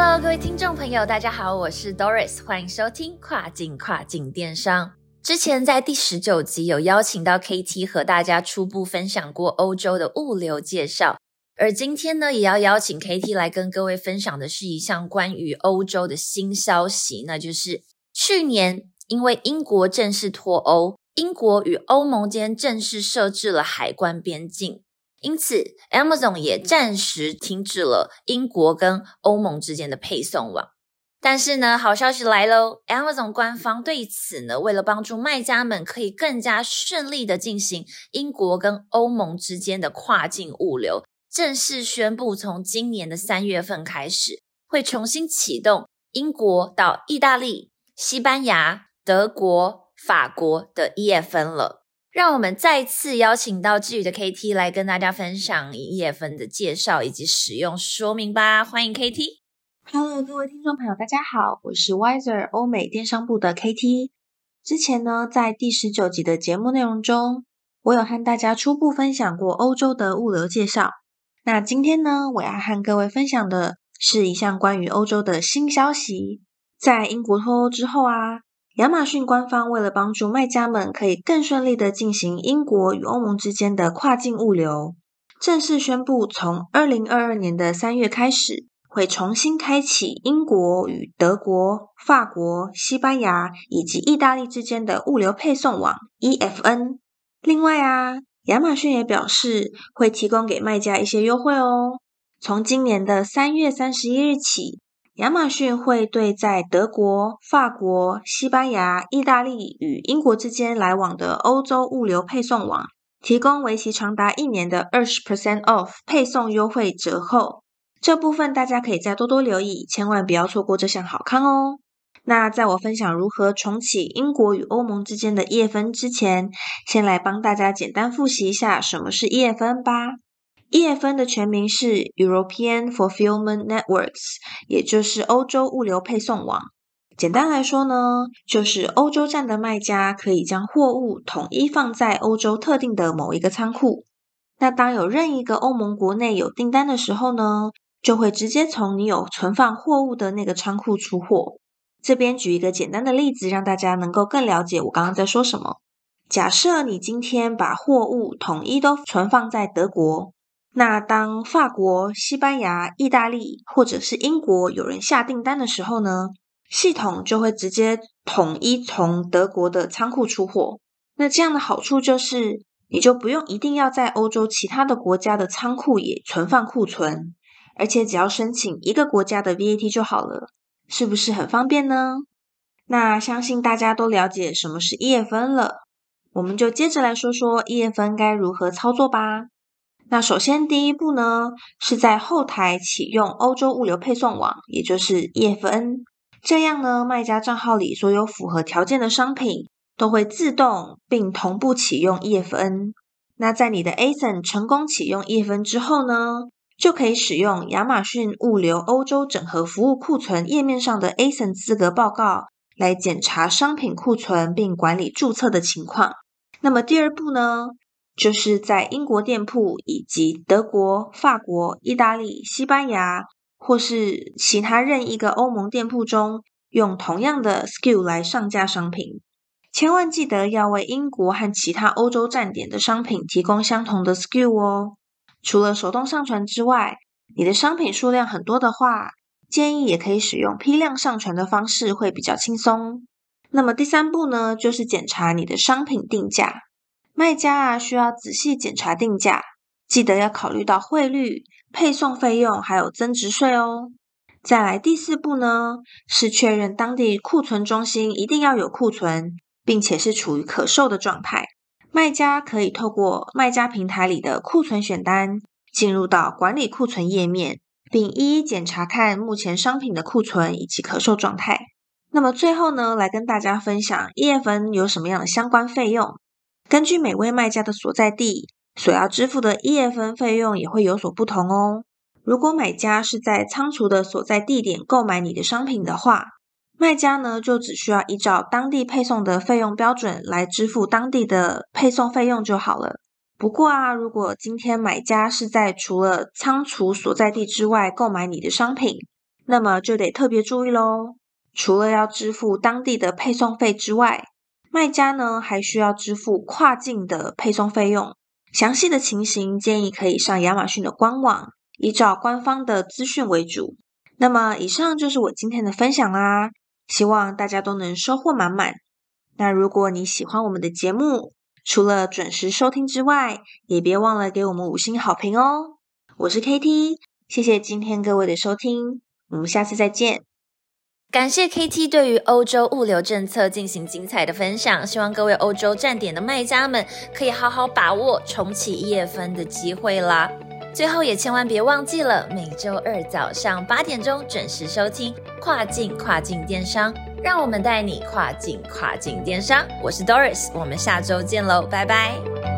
Hello，各位听众朋友，大家好，我是 Doris，欢迎收听跨境跨境电商。之前在第十九集有邀请到 KT 和大家初步分享过欧洲的物流介绍，而今天呢，也要邀请 KT 来跟各位分享的是一项关于欧洲的新消息，那就是去年因为英国正式脱欧，英国与欧盟间正式设置了海关边境。因此，Amazon 也暂时停止了英国跟欧盟之间的配送网。但是呢，好消息来喽！Amazon 官方对此呢，为了帮助卖家们可以更加顺利的进行英国跟欧盟之间的跨境物流，正式宣布从今年的三月份开始，会重新启动英国到意大利、西班牙、德国、法国的 EFN 了。让我们再次邀请到智宇的 KT 来跟大家分享叶分的介绍以及使用说明吧。欢迎 KT。Hello，各位听众朋友，大家好，我是 Wiser 欧美电商部的 KT。之前呢，在第十九集的节目内容中，我有和大家初步分享过欧洲的物流介绍。那今天呢，我要和各位分享的是一项关于欧洲的新消息。在英国脱欧之后啊。亚马逊官方为了帮助卖家们可以更顺利的进行英国与欧盟之间的跨境物流，正式宣布从二零二二年的三月开始，会重新开启英国与德国、法国、西班牙以及意大利之间的物流配送网 EFN。另外啊，亚马逊也表示会提供给卖家一些优惠哦，从今年的三月三十一日起。亚马逊会对在德国、法国、西班牙、意大利与英国之间来往的欧洲物流配送网提供为期长达一年的二十 percent off 配送优惠折扣。这部分大家可以再多多留意，千万不要错过这项好康哦。那在我分享如何重启英国与欧盟之间的 EFN 之前，先来帮大家简单复习一下什么是 EFN 吧。EFN 的全名是 European Fulfillment Networks，也就是欧洲物流配送网。简单来说呢，就是欧洲站的卖家可以将货物统一放在欧洲特定的某一个仓库。那当有任一个欧盟国内有订单的时候呢，就会直接从你有存放货物的那个仓库出货。这边举一个简单的例子，让大家能够更了解我刚刚在说什么。假设你今天把货物统一都存放在德国。那当法国、西班牙、意大利或者是英国有人下订单的时候呢，系统就会直接统一从德国的仓库出货。那这样的好处就是，你就不用一定要在欧洲其他的国家的仓库也存放库存，而且只要申请一个国家的 VAT 就好了，是不是很方便呢？那相信大家都了解什么是 EFN 了，我们就接着来说说 EFN 该如何操作吧。那首先，第一步呢，是在后台启用欧洲物流配送网，也就是 EFN。这样呢，卖家账号里所有符合条件的商品都会自动并同步启用 EFN。那在你的 ASIN 成功启用 EFN 之后呢，就可以使用亚马逊物流欧洲整合服务库存页面上的 ASIN 资格报告来检查商品库存并管理注册的情况。那么第二步呢？就是在英国店铺以及德国、法国、意大利、西班牙或是其他任意一个欧盟店铺中，用同样的 SKU 来上架商品。千万记得要为英国和其他欧洲站点的商品提供相同的 SKU 哦。除了手动上传之外，你的商品数量很多的话，建议也可以使用批量上传的方式，会比较轻松。那么第三步呢，就是检查你的商品定价。卖家啊，需要仔细检查定价，记得要考虑到汇率、配送费用还有增值税哦。再来第四步呢，是确认当地库存中心一定要有库存，并且是处于可售的状态。卖家可以透过卖家平台里的库存选单，进入到管理库存页面，并一一检查看目前商品的库存以及可售状态。那么最后呢，来跟大家分享 EFN 有什么样的相关费用。根据每位卖家的所在地，所要支付的 EFN 费用也会有所不同哦。如果买家是在仓储的所在地点购买你的商品的话，卖家呢就只需要依照当地配送的费用标准来支付当地的配送费用就好了。不过啊，如果今天买家是在除了仓储所在地之外购买你的商品，那么就得特别注意喽。除了要支付当地的配送费之外，卖家呢还需要支付跨境的配送费用。详细的情形建议可以上亚马逊的官网。依照官方的资讯为主。那么，以上就是我今天的分享啦，希望大家都能收获满满。那如果你喜欢我们的节目，除了准时收听之外，也别忘了给我们五星好评哦。我是 KT，谢谢今天各位的收听，我们下次再见。感谢 KT 对于欧洲物流政策进行精彩的分享，希望各位欧洲站点的卖家们可以好好把握重启一夜分的机会啦。最后也千万别忘记了，每周二早上八点钟准时收听跨境跨境电商，让我们带你跨境跨境电商。我是 Doris，我们下周见喽，拜拜。